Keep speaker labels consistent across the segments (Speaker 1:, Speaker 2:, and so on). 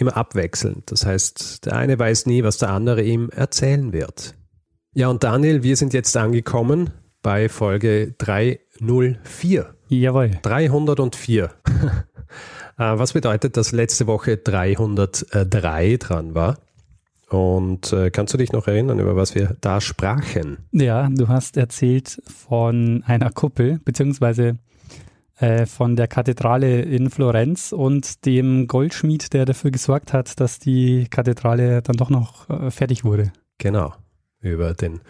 Speaker 1: immer abwechselnd. Das heißt, der eine weiß nie, was der andere ihm erzählen wird. Ja, und Daniel, wir sind jetzt angekommen bei Folge 304.
Speaker 2: Jawohl.
Speaker 1: 304. Äh, was bedeutet, dass letzte Woche 303 dran war? Und äh, kannst du dich noch erinnern, über was wir da sprachen?
Speaker 2: Ja, du hast erzählt von einer Kuppel, beziehungsweise äh, von der Kathedrale in Florenz und dem Goldschmied, der dafür gesorgt hat, dass die Kathedrale dann doch noch äh, fertig wurde.
Speaker 1: Genau, über den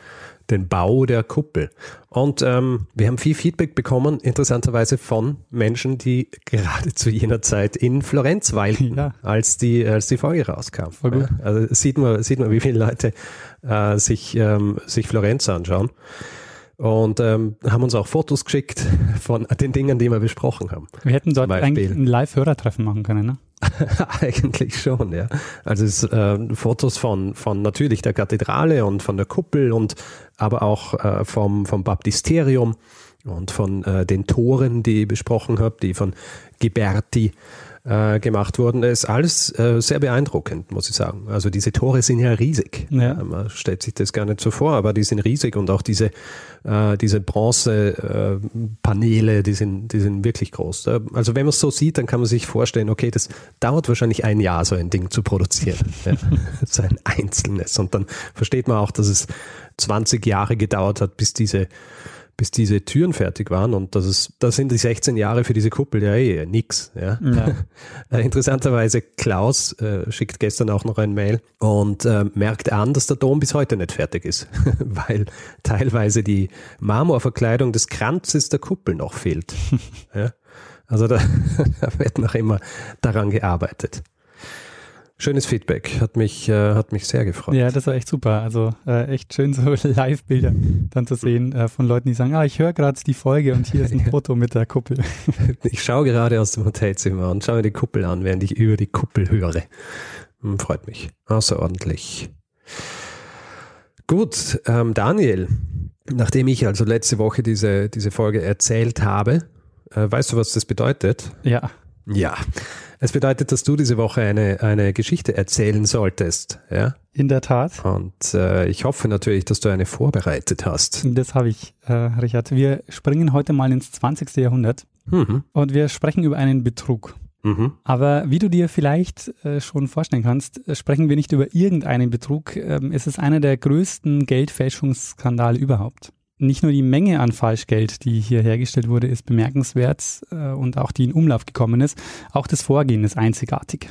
Speaker 1: den Bau der Kuppel. Und ähm, wir haben viel Feedback bekommen, interessanterweise von Menschen, die gerade zu jener Zeit in Florenz weilten, ja. als, die, als die Folge rauskam. Ja, also sieht man, sieht man, wie viele Leute äh, sich, ähm, sich Florenz anschauen. Und ähm, haben uns auch Fotos geschickt von den Dingen, die wir besprochen haben.
Speaker 2: Wir hätten dort eigentlich ein Live-Hörertreffen machen können, ne?
Speaker 1: Eigentlich schon, ja. Also es, äh, Fotos von, von natürlich der Kathedrale und von der Kuppel und aber auch äh, vom, vom Baptisterium und von äh, den Toren, die ich besprochen habe, die von Ghiberti äh, gemacht wurden. Das ist alles äh, sehr beeindruckend, muss ich sagen. Also diese Tore sind ja riesig. Ja. Man stellt sich das gar nicht so vor, aber die sind riesig und auch diese, äh, diese Bronzepaneele, äh, die, sind, die sind wirklich groß. Also wenn man es so sieht, dann kann man sich vorstellen, okay, das dauert wahrscheinlich ein Jahr, so ein Ding zu produzieren. ja. so ein einzelnes. Und dann versteht man auch, dass es 20 Jahre gedauert hat, bis diese bis diese Türen fertig waren und das ist, das sind die 16 Jahre für diese Kuppel ja eh nix. Ja. ja. Äh, interessanterweise Klaus äh, schickt gestern auch noch ein Mail und äh, merkt an, dass der Dom bis heute nicht fertig ist, weil teilweise die Marmorverkleidung des Kranzes der Kuppel noch fehlt. ja. Also da, da wird noch immer daran gearbeitet. Schönes Feedback, hat mich, äh, hat mich sehr gefreut.
Speaker 2: Ja, das war echt super. Also äh, echt schön, so Live-Bilder dann zu sehen äh, von Leuten, die sagen, ah, ich höre gerade die Folge und hier ist ein Foto mit der Kuppel.
Speaker 1: ich schaue gerade aus dem Hotelzimmer und schaue mir die Kuppel an, während ich über die Kuppel höre. Hm, freut mich. Außerordentlich. Gut, ähm, Daniel, nachdem ich also letzte Woche diese, diese Folge erzählt habe, äh, weißt du, was das bedeutet?
Speaker 2: Ja.
Speaker 1: Ja. Es bedeutet, dass du diese Woche eine, eine Geschichte erzählen solltest, ja?
Speaker 2: In der Tat.
Speaker 1: Und äh, ich hoffe natürlich, dass du eine vorbereitet hast.
Speaker 2: Das habe ich, äh, Richard. Wir springen heute mal ins 20. Jahrhundert mhm. und wir sprechen über einen Betrug. Mhm. Aber wie du dir vielleicht äh, schon vorstellen kannst, äh, sprechen wir nicht über irgendeinen Betrug. Ähm, es ist einer der größten Geldfälschungsskandale überhaupt nicht nur die Menge an Falschgeld, die hier hergestellt wurde, ist bemerkenswert äh, und auch die in Umlauf gekommen ist. Auch das Vorgehen ist einzigartig.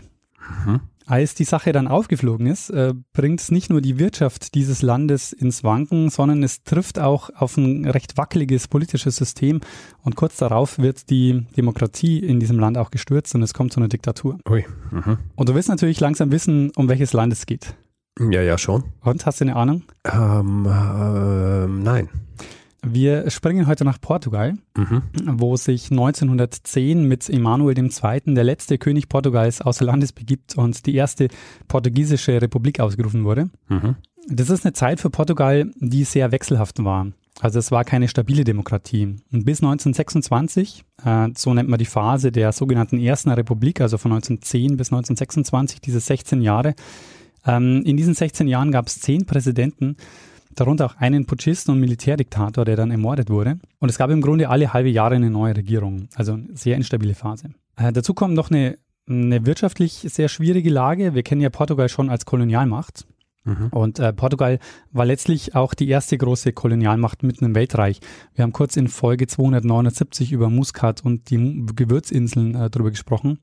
Speaker 2: Mhm. Als die Sache dann aufgeflogen ist, äh, bringt es nicht nur die Wirtschaft dieses Landes ins Wanken, sondern es trifft auch auf ein recht wackeliges politisches System und kurz darauf wird die Demokratie in diesem Land auch gestürzt und es kommt zu einer Diktatur. Ui. Mhm. Und du willst natürlich langsam wissen, um welches Land es geht.
Speaker 1: Ja, ja, schon.
Speaker 2: Und hast du eine Ahnung?
Speaker 1: Ähm, äh, nein.
Speaker 2: Wir springen heute nach Portugal, mhm. wo sich 1910 mit Emanuel II. der letzte König Portugals außer Landes begibt und die erste portugiesische Republik ausgerufen wurde. Mhm. Das ist eine Zeit für Portugal, die sehr wechselhaft war. Also es war keine stabile Demokratie. Und bis 1926, äh, so nennt man die Phase der sogenannten Ersten Republik, also von 1910 bis 1926, diese 16 Jahre, ähm, in diesen 16 Jahren gab es zehn Präsidenten, darunter auch einen Putschisten und Militärdiktator, der dann ermordet wurde. Und es gab im Grunde alle halbe Jahre eine neue Regierung, also eine sehr instabile Phase. Äh, dazu kommt noch eine, eine wirtschaftlich sehr schwierige Lage. Wir kennen ja Portugal schon als Kolonialmacht. Mhm. Und äh, Portugal war letztlich auch die erste große Kolonialmacht mitten im Weltreich. Wir haben kurz in Folge 279 über Muscat und die Gewürzinseln äh, drüber gesprochen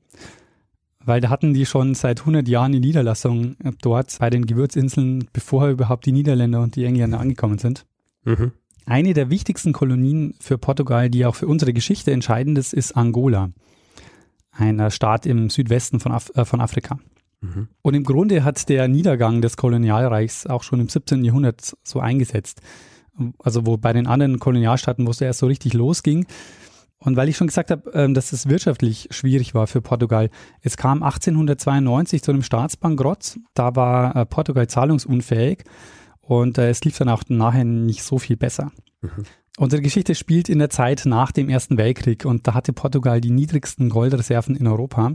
Speaker 2: weil da hatten die schon seit 100 Jahren die Niederlassung äh, dort bei den Gewürzinseln, bevor überhaupt die Niederländer und die Engländer angekommen sind. Mhm. Eine der wichtigsten Kolonien für Portugal, die auch für unsere Geschichte entscheidend ist, ist Angola, ein Staat im Südwesten von, Af äh, von Afrika. Mhm. Und im Grunde hat der Niedergang des Kolonialreichs auch schon im 17. Jahrhundert so eingesetzt. Also wo bei den anderen Kolonialstaaten, wo es erst so richtig losging. Und weil ich schon gesagt habe, ähm, dass es wirtschaftlich schwierig war für Portugal, es kam 1892 zu einem Staatsbankrott. Da war äh, Portugal zahlungsunfähig und äh, es lief dann auch nachher nicht so viel besser. Mhm. Unsere Geschichte spielt in der Zeit nach dem Ersten Weltkrieg und da hatte Portugal die niedrigsten Goldreserven in Europa.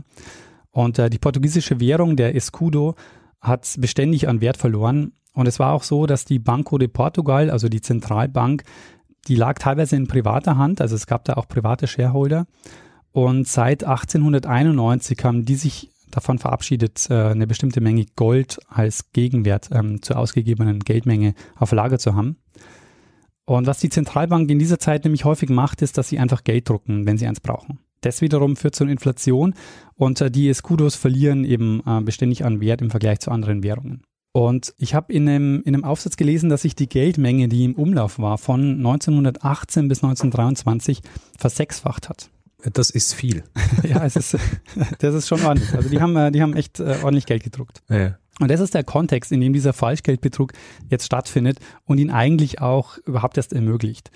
Speaker 2: Und äh, die portugiesische Währung, der Escudo, hat beständig an Wert verloren. Und es war auch so, dass die Banco de Portugal, also die Zentralbank, die lag teilweise in privater Hand, also es gab da auch private Shareholder. Und seit 1891 haben die sich davon verabschiedet, äh, eine bestimmte Menge Gold als Gegenwert ähm, zur ausgegebenen Geldmenge auf Lager zu haben. Und was die Zentralbank in dieser Zeit nämlich häufig macht, ist, dass sie einfach Geld drucken, wenn sie eins brauchen. Das wiederum führt zu einer Inflation und äh, die Escudos verlieren eben äh, beständig an Wert im Vergleich zu anderen Währungen. Und ich habe in einem, in einem Aufsatz gelesen, dass sich die Geldmenge, die im Umlauf war, von 1918 bis 1923 versechsfacht hat.
Speaker 1: Das ist viel.
Speaker 2: ja, es ist, das ist schon ordentlich. Also die haben, äh, die haben echt äh, ordentlich Geld gedruckt.
Speaker 1: Ja.
Speaker 2: Und das ist der Kontext, in dem dieser Falschgeldbetrug jetzt stattfindet und ihn eigentlich auch überhaupt erst ermöglicht.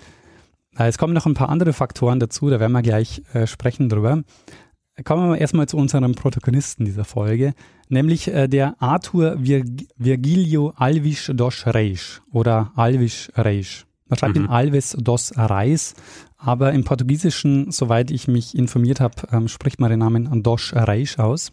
Speaker 2: Äh, es kommen noch ein paar andere Faktoren dazu, da werden wir gleich äh, sprechen drüber. Kommen wir erstmal zu unserem Protagonisten dieser Folge, nämlich äh, der Arthur Vir Virgilio Alves dos Reis oder Alves Reis. Man schreibt mhm. ihn Alves dos Reis, aber im Portugiesischen, soweit ich mich informiert habe, ähm, spricht man den Namen dos Reis aus.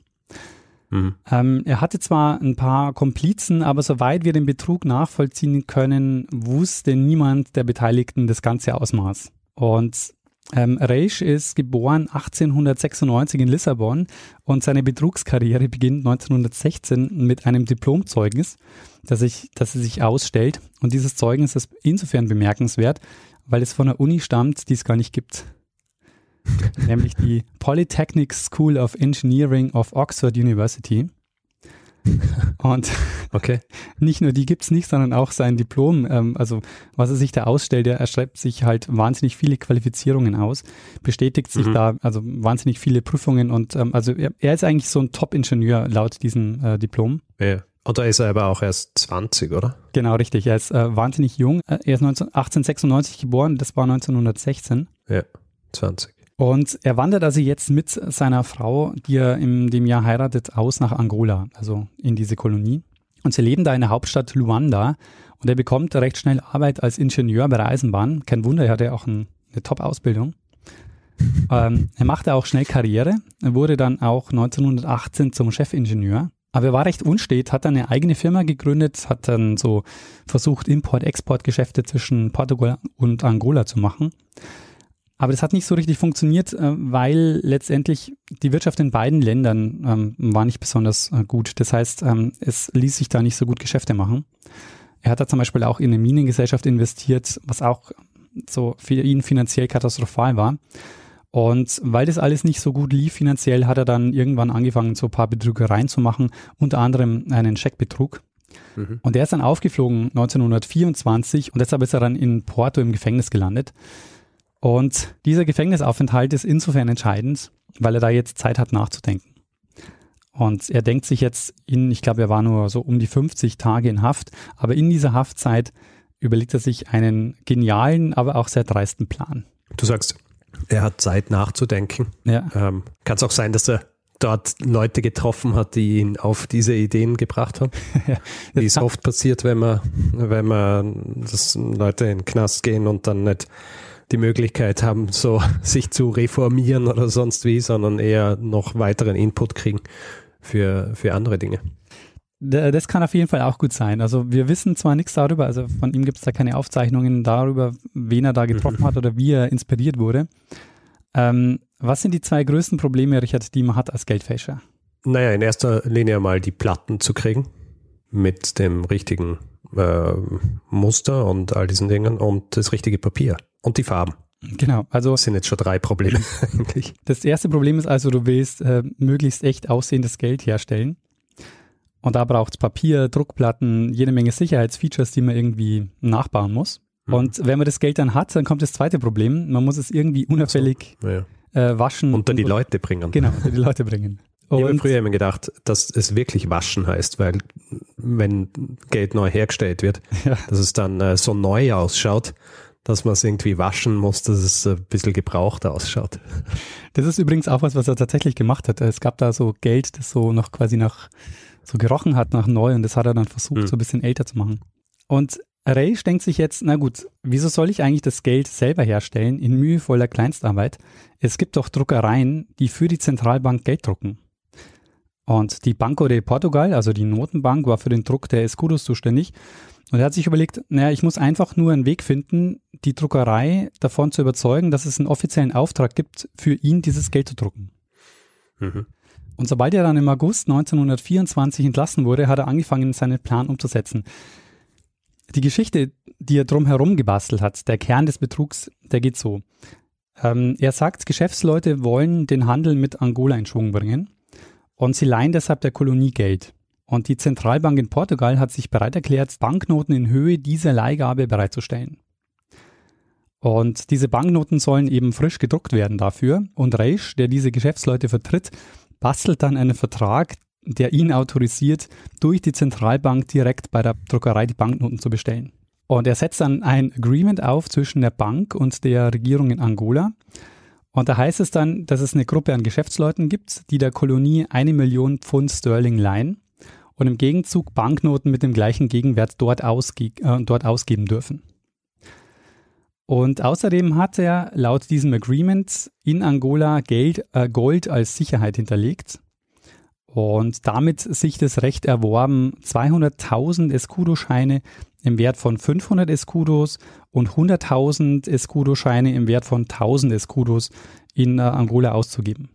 Speaker 2: Mhm. Ähm, er hatte zwar ein paar Komplizen, aber soweit wir den Betrug nachvollziehen können, wusste niemand der Beteiligten das ganze Ausmaß. Und ähm, Reisch ist geboren 1896 in Lissabon und seine Betrugskarriere beginnt 1916 mit einem Diplomzeugnis, das, ich, das er sich ausstellt. Und dieses Zeugnis ist insofern bemerkenswert, weil es von einer Uni stammt, die es gar nicht gibt. nämlich die Polytechnic School of Engineering of Oxford University. Und okay. nicht nur die gibt es nicht, sondern auch sein Diplom, ähm, also was er sich da ausstellt, er schreibt sich halt wahnsinnig viele Qualifizierungen aus, bestätigt sich mhm. da, also wahnsinnig viele Prüfungen und ähm, also er, er, ist eigentlich so ein Top-Ingenieur laut diesem äh, Diplom.
Speaker 1: Ja. Und da ist er aber auch erst 20, oder?
Speaker 2: Genau, richtig. Er ist äh, wahnsinnig jung. Äh, er ist 19, 1896 geboren, das war 1916.
Speaker 1: Ja, 20.
Speaker 2: Und er wandert also jetzt mit seiner Frau, die er in dem Jahr heiratet, aus nach Angola, also in diese Kolonie. Und sie leben da in der Hauptstadt Luanda. Und er bekommt recht schnell Arbeit als Ingenieur bei der Eisenbahn. Kein Wunder, er hatte auch ein, eine Top-Ausbildung. ähm, er machte auch schnell Karriere. Er wurde dann auch 1918 zum Chefingenieur. Aber er war recht unstet, hat dann eine eigene Firma gegründet, hat dann so versucht, Import-Export-Geschäfte zwischen Portugal und Angola zu machen. Aber das hat nicht so richtig funktioniert, äh, weil letztendlich die Wirtschaft in beiden Ländern ähm, war nicht besonders äh, gut. Das heißt, ähm, es ließ sich da nicht so gut Geschäfte machen. Er hat da zum Beispiel auch in eine Minengesellschaft investiert, was auch so für ihn finanziell katastrophal war. Und weil das alles nicht so gut lief finanziell, hat er dann irgendwann angefangen, so ein paar Betrügereien zu machen, unter anderem einen Scheckbetrug. Mhm. Und der ist dann aufgeflogen 1924 und deshalb ist er dann in Porto im Gefängnis gelandet. Und dieser Gefängnisaufenthalt ist insofern entscheidend, weil er da jetzt Zeit hat nachzudenken. Und er denkt sich jetzt in, ich glaube, er war nur so um die 50 Tage in Haft, aber in dieser Haftzeit überlegt er sich einen genialen, aber auch sehr dreisten Plan.
Speaker 1: Du sagst, er hat Zeit nachzudenken.
Speaker 2: Ja.
Speaker 1: Ähm, Kann es auch sein, dass er dort Leute getroffen hat, die ihn auf diese Ideen gebracht haben. ja, Wie es oft passiert, wenn man, wenn man, dass Leute in den Knast gehen und dann nicht die Möglichkeit haben, so sich zu reformieren oder sonst wie, sondern eher noch weiteren Input kriegen für, für andere Dinge.
Speaker 2: Das kann auf jeden Fall auch gut sein. Also wir wissen zwar nichts darüber, also von ihm gibt es da keine Aufzeichnungen darüber, wen er da getroffen mhm. hat oder wie er inspiriert wurde. Ähm, was sind die zwei größten Probleme, Richard, die man hat als Geldfälscher?
Speaker 1: Naja, in erster Linie mal die Platten zu kriegen mit dem richtigen äh, Muster und all diesen Dingen und das richtige Papier. Und die Farben.
Speaker 2: Genau, also
Speaker 1: das sind jetzt schon drei Probleme eigentlich.
Speaker 2: Das erste Problem ist also, du willst äh, möglichst echt aussehendes Geld herstellen. Und da braucht es Papier, Druckplatten, jede Menge Sicherheitsfeatures, die man irgendwie nachbauen muss. Mhm. Und wenn man das Geld dann hat, dann kommt das zweite Problem. Man muss es irgendwie unauffällig so, ja. äh, waschen.
Speaker 1: Unter die Leute bringen.
Speaker 2: Genau, unter die Leute bringen.
Speaker 1: ich habe früher immer gedacht, dass es wirklich waschen heißt, weil wenn Geld neu hergestellt wird, ja. dass es dann äh, so neu ausschaut, dass man es irgendwie waschen muss, dass es ein bisschen gebraucht ausschaut.
Speaker 2: Das ist übrigens auch was, was er tatsächlich gemacht hat. Es gab da so Geld, das so noch quasi nach so gerochen hat nach neu und das hat er dann versucht, mhm. so ein bisschen älter zu machen. Und Ray denkt sich jetzt, na gut, wieso soll ich eigentlich das Geld selber herstellen in mühevoller Kleinstarbeit? Es gibt doch Druckereien, die für die Zentralbank Geld drucken. Und die Banco de Portugal, also die Notenbank, war für den Druck der Escudos zuständig. Und er hat sich überlegt, naja, ich muss einfach nur einen Weg finden, die Druckerei davon zu überzeugen, dass es einen offiziellen Auftrag gibt, für ihn dieses Geld zu drucken. Mhm. Und sobald er dann im August 1924 entlassen wurde, hat er angefangen, seinen Plan umzusetzen. Die Geschichte, die er drumherum gebastelt hat, der Kern des Betrugs, der geht so. Ähm, er sagt, Geschäftsleute wollen den Handel mit Angola in Schwung bringen und sie leihen deshalb der Kolonie Geld. Und die Zentralbank in Portugal hat sich bereit erklärt, Banknoten in Höhe dieser Leihgabe bereitzustellen. Und diese Banknoten sollen eben frisch gedruckt werden dafür. Und Reisch, der diese Geschäftsleute vertritt, bastelt dann einen Vertrag, der ihn autorisiert, durch die Zentralbank direkt bei der Druckerei die Banknoten zu bestellen. Und er setzt dann ein Agreement auf zwischen der Bank und der Regierung in Angola. Und da heißt es dann, dass es eine Gruppe an Geschäftsleuten gibt, die der Kolonie eine Million Pfund Sterling leihen und im Gegenzug Banknoten mit dem gleichen Gegenwert dort, ausge äh, dort ausgeben dürfen. Und außerdem hat er laut diesem Agreement in Angola Geld, äh, Gold als Sicherheit hinterlegt und damit sich das Recht erworben, 200.000 Escudo-Scheine im Wert von 500 Escudos und 100.000 Escudo-Scheine im Wert von 1000 Escudos in äh, Angola auszugeben.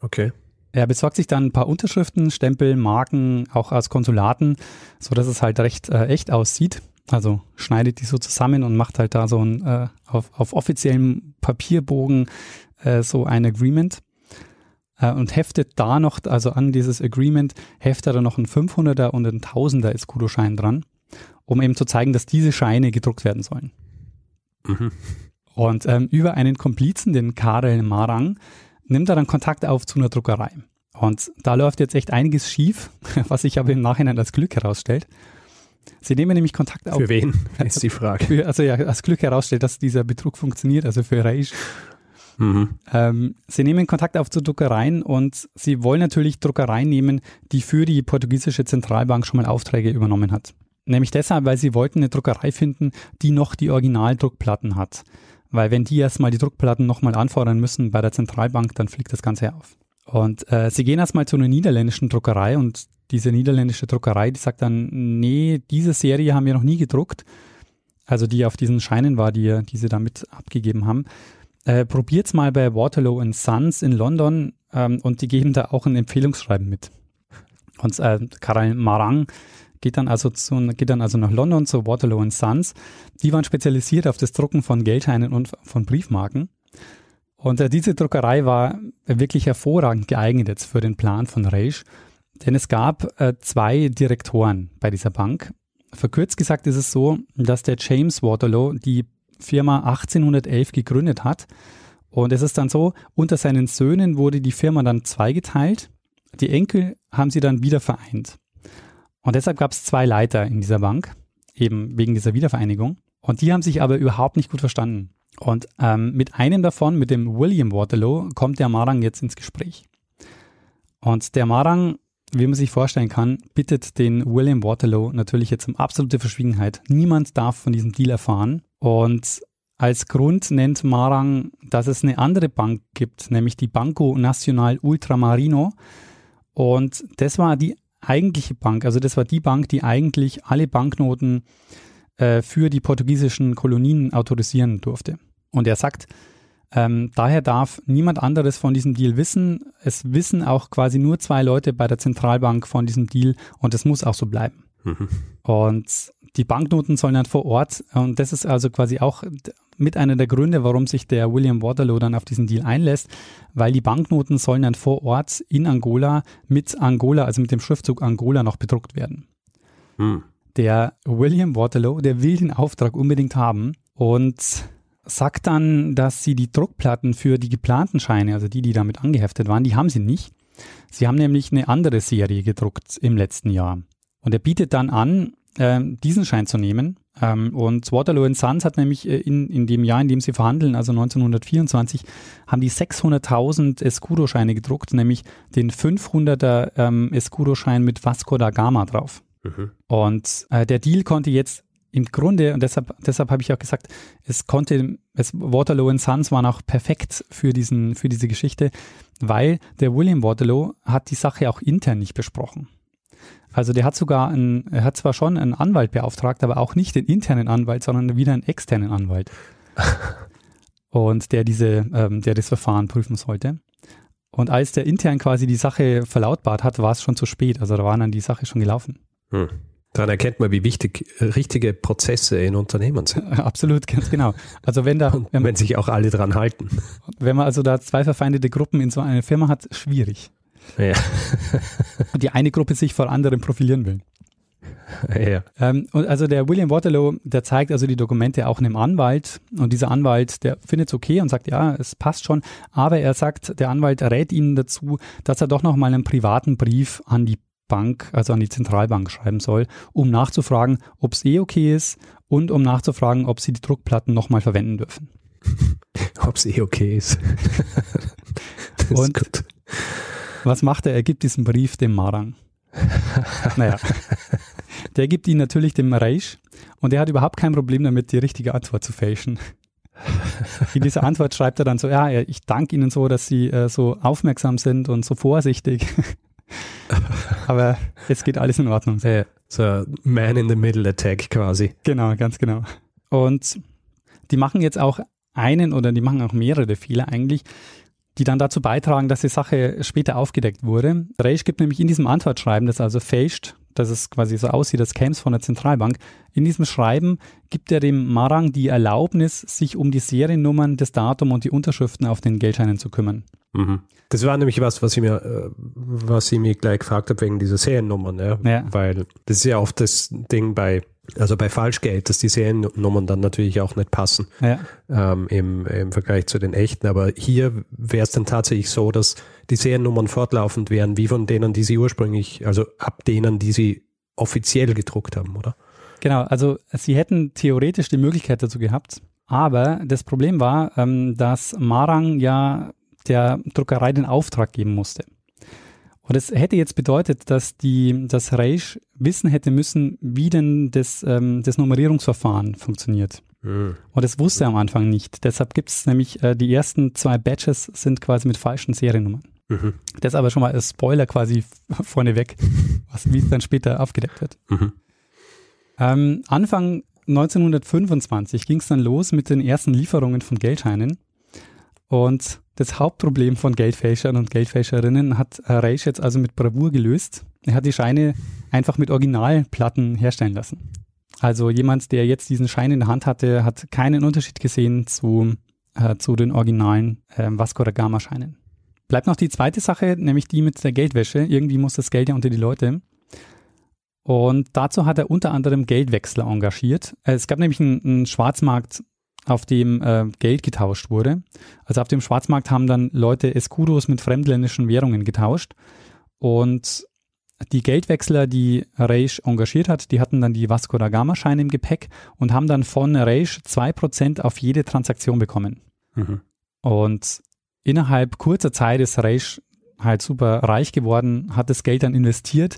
Speaker 1: Okay.
Speaker 2: Er besorgt sich dann ein paar Unterschriften, Stempel, Marken, auch aus Konsulaten, so dass es halt recht äh, echt aussieht. Also schneidet die so zusammen und macht halt da so ein äh, auf, auf offiziellem Papierbogen äh, so ein Agreement äh, und heftet da noch, also an dieses Agreement heftet er noch ein 500er und ein 1000er Escudo-Schein dran, um eben zu zeigen, dass diese Scheine gedruckt werden sollen. Mhm. Und ähm, über einen Komplizen, den Karel Marang, nimmt er dann Kontakt auf zu einer Druckerei. Und da läuft jetzt echt einiges schief, was sich aber im Nachhinein als Glück herausstellt. Sie nehmen nämlich Kontakt auf.
Speaker 1: Für wen ist die Frage.
Speaker 2: Für, also ja, als Glück herausstellt, dass dieser Betrug funktioniert, also für Reisch. Mhm. Ähm, sie nehmen Kontakt auf zu Druckereien und sie wollen natürlich Druckereien nehmen, die für die portugiesische Zentralbank schon mal Aufträge übernommen hat. Nämlich deshalb, weil sie wollten eine Druckerei finden, die noch die Originaldruckplatten hat. Weil wenn die erstmal die Druckplatten nochmal anfordern müssen bei der Zentralbank, dann fliegt das Ganze auf. Und äh, sie gehen erstmal zu einer niederländischen Druckerei und diese niederländische Druckerei, die sagt dann, nee, diese Serie haben wir noch nie gedruckt. Also die auf diesen Scheinen war, die, die sie damit abgegeben haben. Äh, probiert's mal bei Waterloo Sons in London ähm, und die geben da auch ein Empfehlungsschreiben mit. Und äh, Karel Marang geht dann also zu, geht dann also nach London zu Waterloo Sons. Die waren spezialisiert auf das Drucken von Geldscheinen und von Briefmarken. Und äh, diese Druckerei war wirklich hervorragend geeignet jetzt für den Plan von Reisch, denn es gab äh, zwei Direktoren bei dieser Bank. Verkürzt gesagt ist es so, dass der James Waterloo die Firma 1811 gegründet hat. Und es ist dann so, unter seinen Söhnen wurde die Firma dann zweigeteilt. Die Enkel haben sie dann wieder vereint. Und deshalb gab es zwei Leiter in dieser Bank, eben wegen dieser Wiedervereinigung. Und die haben sich aber überhaupt nicht gut verstanden. Und ähm, mit einem davon, mit dem William Waterloo, kommt der Marang jetzt ins Gespräch. Und der Marang, wie man sich vorstellen kann, bittet den William Waterloo natürlich jetzt um absolute Verschwiegenheit. Niemand darf von diesem Deal erfahren. Und als Grund nennt Marang, dass es eine andere Bank gibt, nämlich die Banco Nacional Ultramarino. Und das war die eigentliche Bank, also das war die Bank, die eigentlich alle Banknoten äh, für die portugiesischen Kolonien autorisieren durfte. Und er sagt, ähm, daher darf niemand anderes von diesem Deal wissen. Es wissen auch quasi nur zwei Leute bei der Zentralbank von diesem Deal und es muss auch so bleiben. Mhm. Und die Banknoten sollen dann vor Ort, und das ist also quasi auch mit einer der Gründe, warum sich der William Waterloo dann auf diesen Deal einlässt, weil die Banknoten sollen dann vor Ort in Angola mit Angola, also mit dem Schriftzug Angola noch bedruckt werden. Hm. Der William Waterloo, der will den Auftrag unbedingt haben und sagt dann, dass sie die Druckplatten für die geplanten Scheine, also die, die damit angeheftet waren, die haben sie nicht. Sie haben nämlich eine andere Serie gedruckt im letzten Jahr. Und er bietet dann an, diesen Schein zu nehmen. Ähm, und Waterloo Sons hat nämlich äh, in, in dem Jahr, in dem sie verhandeln, also 1924, haben die 600.000 Escudo-Scheine gedruckt, nämlich den 500er ähm, Escudo-Schein mit Vasco da Gama drauf. Mhm. Und äh, der Deal konnte jetzt im Grunde, und deshalb, deshalb habe ich auch gesagt, es konnte, es, Waterloo and Sons waren auch perfekt für, diesen, für diese Geschichte, weil der William Waterloo hat die Sache auch intern nicht besprochen. Also der hat sogar einen, er hat zwar schon einen Anwalt beauftragt, aber auch nicht den internen Anwalt, sondern wieder einen externen Anwalt. und der diese, ähm, der das Verfahren prüfen sollte. Und als der intern quasi die Sache verlautbart hat, war es schon zu spät. Also da war dann die Sache schon gelaufen.
Speaker 1: Hm. Daran erkennt man, wie wichtig richtige Prozesse in Unternehmen sind.
Speaker 2: Absolut, ganz genau. Also wenn da,
Speaker 1: wenn, wenn sich auch alle dran halten.
Speaker 2: Wenn man also da zwei verfeindete Gruppen in so einer Firma hat, schwierig. Ja. Und die eine Gruppe sich vor anderen profilieren will. Ja. Ähm, und also der William Waterloo, der zeigt also die Dokumente auch einem Anwalt und dieser Anwalt, der findet es okay und sagt, ja, es passt schon, aber er sagt, der Anwalt rät ihnen dazu, dass er doch noch mal einen privaten Brief an die Bank, also an die Zentralbank schreiben soll, um nachzufragen, ob es eh okay ist und um nachzufragen, ob sie die Druckplatten nochmal verwenden dürfen.
Speaker 1: ob es eh okay ist.
Speaker 2: und gut. Was macht er? Er gibt diesen Brief dem Marang. naja, der gibt ihn natürlich dem Reich und er hat überhaupt kein Problem damit, die richtige Antwort zu fälschen. In dieser Antwort schreibt er dann so, ja, ich danke Ihnen so, dass Sie äh, so aufmerksam sind und so vorsichtig. Aber jetzt geht alles in Ordnung.
Speaker 1: Ja, so Man in the Middle Attack quasi.
Speaker 2: Genau, ganz genau. Und die machen jetzt auch einen oder die machen auch mehrere Fehler eigentlich, die dann dazu beitragen, dass die Sache später aufgedeckt wurde. Reisch gibt nämlich in diesem Antwortschreiben, das also fälscht, dass es quasi so aussieht, als käme es von der Zentralbank. In diesem Schreiben gibt er dem Marang die Erlaubnis, sich um die Seriennummern, das Datum und die Unterschriften auf den Geldscheinen zu kümmern.
Speaker 1: Mhm. Das war nämlich was, was ich mir, äh, was ich mir gleich gefragt habe wegen dieser Seriennummern, ja? ja. Weil das ist ja oft das Ding bei, also bei Falschgeld, dass die Seriennummern dann natürlich auch nicht passen ja. ähm, im, im Vergleich zu den echten. Aber hier wäre es dann tatsächlich so, dass die Seriennummern fortlaufend wären, wie von denen, die sie ursprünglich, also ab denen, die sie offiziell gedruckt haben, oder?
Speaker 2: Genau, also sie hätten theoretisch die Möglichkeit dazu gehabt, aber das Problem war, ähm, dass Marang ja der Druckerei den Auftrag geben musste. Und das hätte jetzt bedeutet, dass die, das Reich wissen hätte müssen, wie denn das, ähm, das Nummerierungsverfahren funktioniert. Mhm. Und das wusste er am Anfang nicht. Deshalb gibt es nämlich äh, die ersten zwei Batches sind quasi mit falschen Seriennummern. Mhm. Das ist aber schon mal ein Spoiler quasi vorneweg, was wie es dann später aufgedeckt wird. Mhm. Ähm, Anfang 1925 ging es dann los mit den ersten Lieferungen von Geldscheinen. Und das Hauptproblem von Geldfälschern und Geldfälscherinnen hat Reisch jetzt also mit Bravour gelöst. Er hat die Scheine einfach mit Originalplatten herstellen lassen. Also jemand, der jetzt diesen Schein in der Hand hatte, hat keinen Unterschied gesehen zu, äh, zu den originalen äh, Vasco da Gama Scheinen. Bleibt noch die zweite Sache, nämlich die mit der Geldwäsche. Irgendwie muss das Geld ja unter die Leute. Und dazu hat er unter anderem Geldwechsler engagiert. Es gab nämlich einen, einen Schwarzmarkt auf dem äh, Geld getauscht wurde. Also auf dem Schwarzmarkt haben dann Leute Escudos mit fremdländischen Währungen getauscht und die Geldwechsler, die Reisch engagiert hat, die hatten dann die Vasco da Gama Scheine im Gepäck und haben dann von Reisch 2% auf jede Transaktion bekommen. Mhm. Und innerhalb kurzer Zeit ist Reisch halt super reich geworden, hat das Geld dann investiert,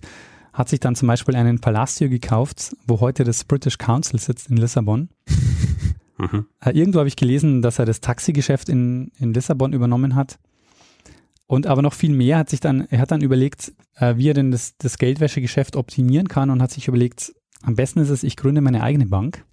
Speaker 2: hat sich dann zum Beispiel einen Palacio gekauft, wo heute das British Council sitzt in Lissabon. Mhm. Äh, irgendwo habe ich gelesen, dass er das Taxigeschäft in, in Lissabon übernommen hat. Und aber noch viel mehr hat sich dann, er hat dann überlegt, äh, wie er denn das, das Geldwäschegeschäft optimieren kann und hat sich überlegt, am besten ist es, ich gründe meine eigene Bank.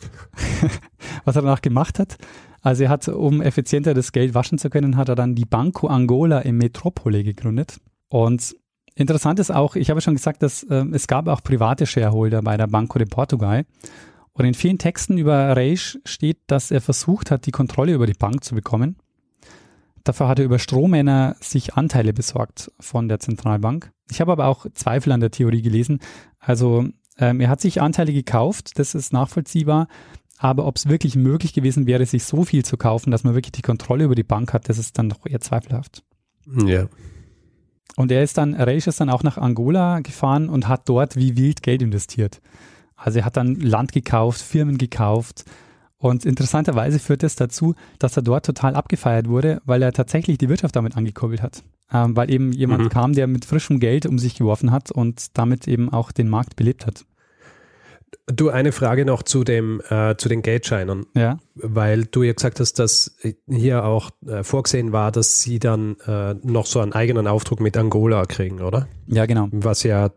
Speaker 2: Was er danach gemacht hat, also er hat, um effizienter das Geld waschen zu können, hat er dann die Banco Angola im Metropole gegründet. Und interessant ist auch, ich habe schon gesagt, dass äh, es gab auch private Shareholder bei der Banco de Portugal. Und in vielen Texten über Reich steht, dass er versucht hat, die Kontrolle über die Bank zu bekommen. Dafür hat er über Strohmänner sich Anteile besorgt von der Zentralbank. Ich habe aber auch Zweifel an der Theorie gelesen. Also ähm, er hat sich Anteile gekauft, das ist nachvollziehbar. Aber ob es wirklich möglich gewesen wäre, sich so viel zu kaufen, dass man wirklich die Kontrolle über die Bank hat, das ist dann doch eher zweifelhaft.
Speaker 1: Ja.
Speaker 2: Und er ist dann, Reisch ist dann auch nach Angola gefahren und hat dort wie wild Geld investiert. Also er hat dann Land gekauft, Firmen gekauft. Und interessanterweise führt es das dazu, dass er dort total abgefeiert wurde, weil er tatsächlich die Wirtschaft damit angekurbelt hat. Ähm, weil eben jemand mhm. kam, der mit frischem Geld um sich geworfen hat und damit eben auch den Markt belebt hat.
Speaker 1: Du, eine Frage noch zu dem, äh, zu den Geldscheinern.
Speaker 2: Ja.
Speaker 1: Weil du ja gesagt hast, dass hier auch äh, vorgesehen war, dass sie dann äh, noch so einen eigenen Aufdruck mit Angola kriegen, oder?
Speaker 2: Ja, genau.
Speaker 1: Was ja,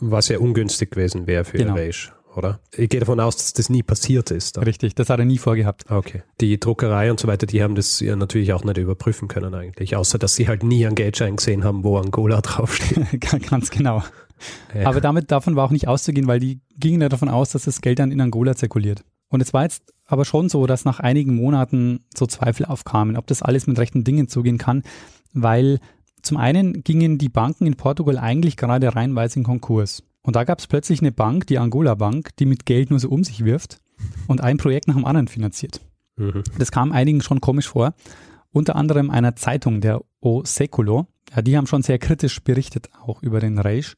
Speaker 1: was ja ungünstig gewesen wäre für genau. Reisch, oder? Ich gehe davon aus, dass das nie passiert ist.
Speaker 2: Dann. Richtig, das hat er nie vorgehabt.
Speaker 1: Okay. Die Druckerei und so weiter, die haben das ja natürlich auch nicht überprüfen können eigentlich, außer dass sie halt nie einen Geldschein gesehen haben, wo Angola draufsteht.
Speaker 2: Ganz genau. Ja. Aber damit davon war auch nicht auszugehen, weil die gingen ja davon aus, dass das Geld dann in Angola zirkuliert. Und es war jetzt aber schon so, dass nach einigen Monaten so Zweifel aufkamen, ob das alles mit rechten Dingen zugehen kann, weil zum einen gingen die Banken in Portugal eigentlich gerade reinweise in Konkurs. Und da gab es plötzlich eine Bank, die Angola Bank, die mit Geld nur so um sich wirft und ein Projekt nach dem anderen finanziert. Mhm. Das kam einigen schon komisch vor. Unter anderem einer Zeitung, der O Seculo. Ja, die haben schon sehr kritisch berichtet, auch über den Reich.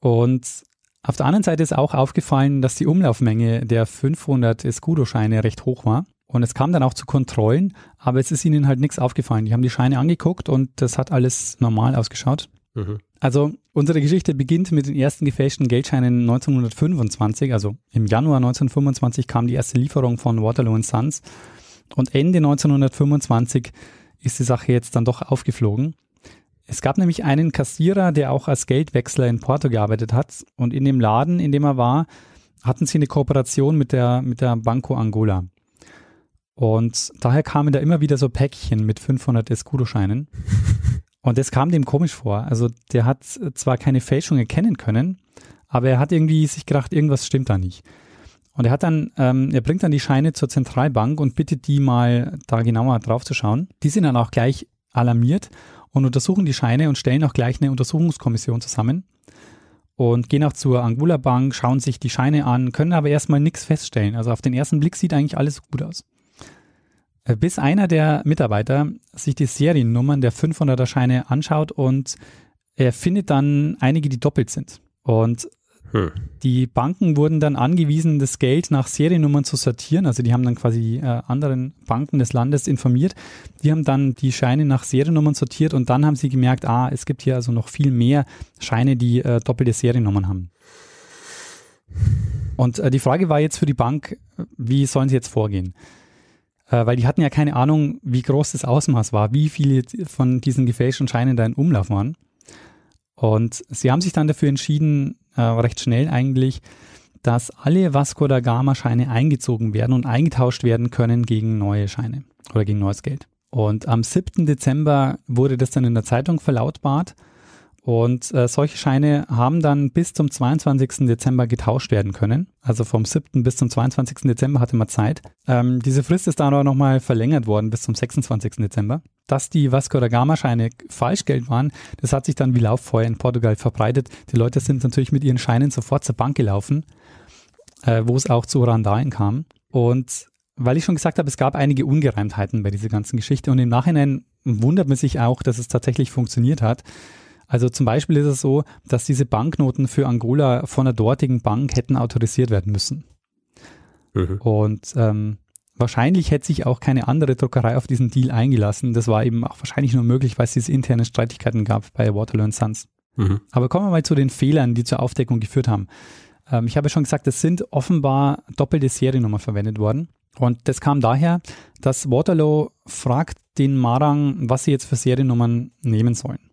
Speaker 2: Und auf der anderen Seite ist auch aufgefallen, dass die Umlaufmenge der 500 Escudo-Scheine recht hoch war. Und es kam dann auch zu Kontrollen, aber es ist ihnen halt nichts aufgefallen. Die haben die Scheine angeguckt und das hat alles normal ausgeschaut. Mhm. Also unsere Geschichte beginnt mit den ersten gefälschten Geldscheinen 1925, also im Januar 1925 kam die erste Lieferung von Waterloo Sons und Ende 1925 ist die Sache jetzt dann doch aufgeflogen. Es gab nämlich einen Kassierer, der auch als Geldwechsler in Porto gearbeitet hat. Und in dem Laden, in dem er war, hatten sie eine Kooperation mit der, mit der Banco Angola. Und daher kamen da immer wieder so Päckchen mit 500 Escudo-Scheinen. Und das kam dem komisch vor. Also der hat zwar keine Fälschung erkennen können, aber er hat irgendwie sich gedacht, irgendwas stimmt da nicht. Und er hat dann, ähm, er bringt dann die Scheine zur Zentralbank und bittet die mal da genauer drauf zu schauen. Die sind dann auch gleich alarmiert und untersuchen die Scheine und stellen auch gleich eine Untersuchungskommission zusammen und gehen auch zur Angola Bank, schauen sich die Scheine an, können aber erstmal nichts feststellen. Also auf den ersten Blick sieht eigentlich alles gut aus. Bis einer der Mitarbeiter sich die Seriennummern der 500er Scheine anschaut und er findet dann einige, die doppelt sind. Und hm. Die Banken wurden dann angewiesen, das Geld nach Seriennummern zu sortieren. Also die haben dann quasi äh, anderen Banken des Landes informiert. Die haben dann die Scheine nach Seriennummern sortiert und dann haben sie gemerkt, ah, es gibt hier also noch viel mehr Scheine, die äh, doppelte Seriennummern haben. Und äh, die Frage war jetzt für die Bank, wie sollen sie jetzt vorgehen? Äh, weil die hatten ja keine Ahnung, wie groß das Ausmaß war, wie viele von diesen gefälschten Scheinen da in Umlauf waren. Und sie haben sich dann dafür entschieden, äh, recht schnell eigentlich, dass alle Vasco da Gama Scheine eingezogen werden und eingetauscht werden können gegen neue Scheine oder gegen neues Geld. Und am 7. Dezember wurde das dann in der Zeitung verlautbart und äh, solche Scheine haben dann bis zum 22. Dezember getauscht werden können. Also vom 7. bis zum 22. Dezember hatte man Zeit. Ähm, diese Frist ist dann aber nochmal verlängert worden bis zum 26. Dezember. Dass die Vasco da Gama Scheine Falschgeld waren, das hat sich dann wie Lauffeuer in Portugal verbreitet. Die Leute sind natürlich mit ihren Scheinen sofort zur Bank gelaufen, äh, wo es auch zu Randalen kam. Und weil ich schon gesagt habe, es gab einige Ungereimtheiten bei dieser ganzen Geschichte und im Nachhinein wundert man sich auch, dass es tatsächlich funktioniert hat. Also zum Beispiel ist es so, dass diese Banknoten für Angola von der dortigen Bank hätten autorisiert werden müssen. Mhm. Und ähm, wahrscheinlich hätte sich auch keine andere Druckerei auf diesen Deal eingelassen. Das war eben auch wahrscheinlich nur möglich, weil es diese internen Streitigkeiten gab bei Waterloo Sons. Mhm. Aber kommen wir mal zu den Fehlern, die zur Aufdeckung geführt haben. Ähm, ich habe schon gesagt, es sind offenbar doppelte Seriennummern verwendet worden. Und das kam daher, dass Waterloo fragt den Marang, was sie jetzt für Seriennummern nehmen sollen.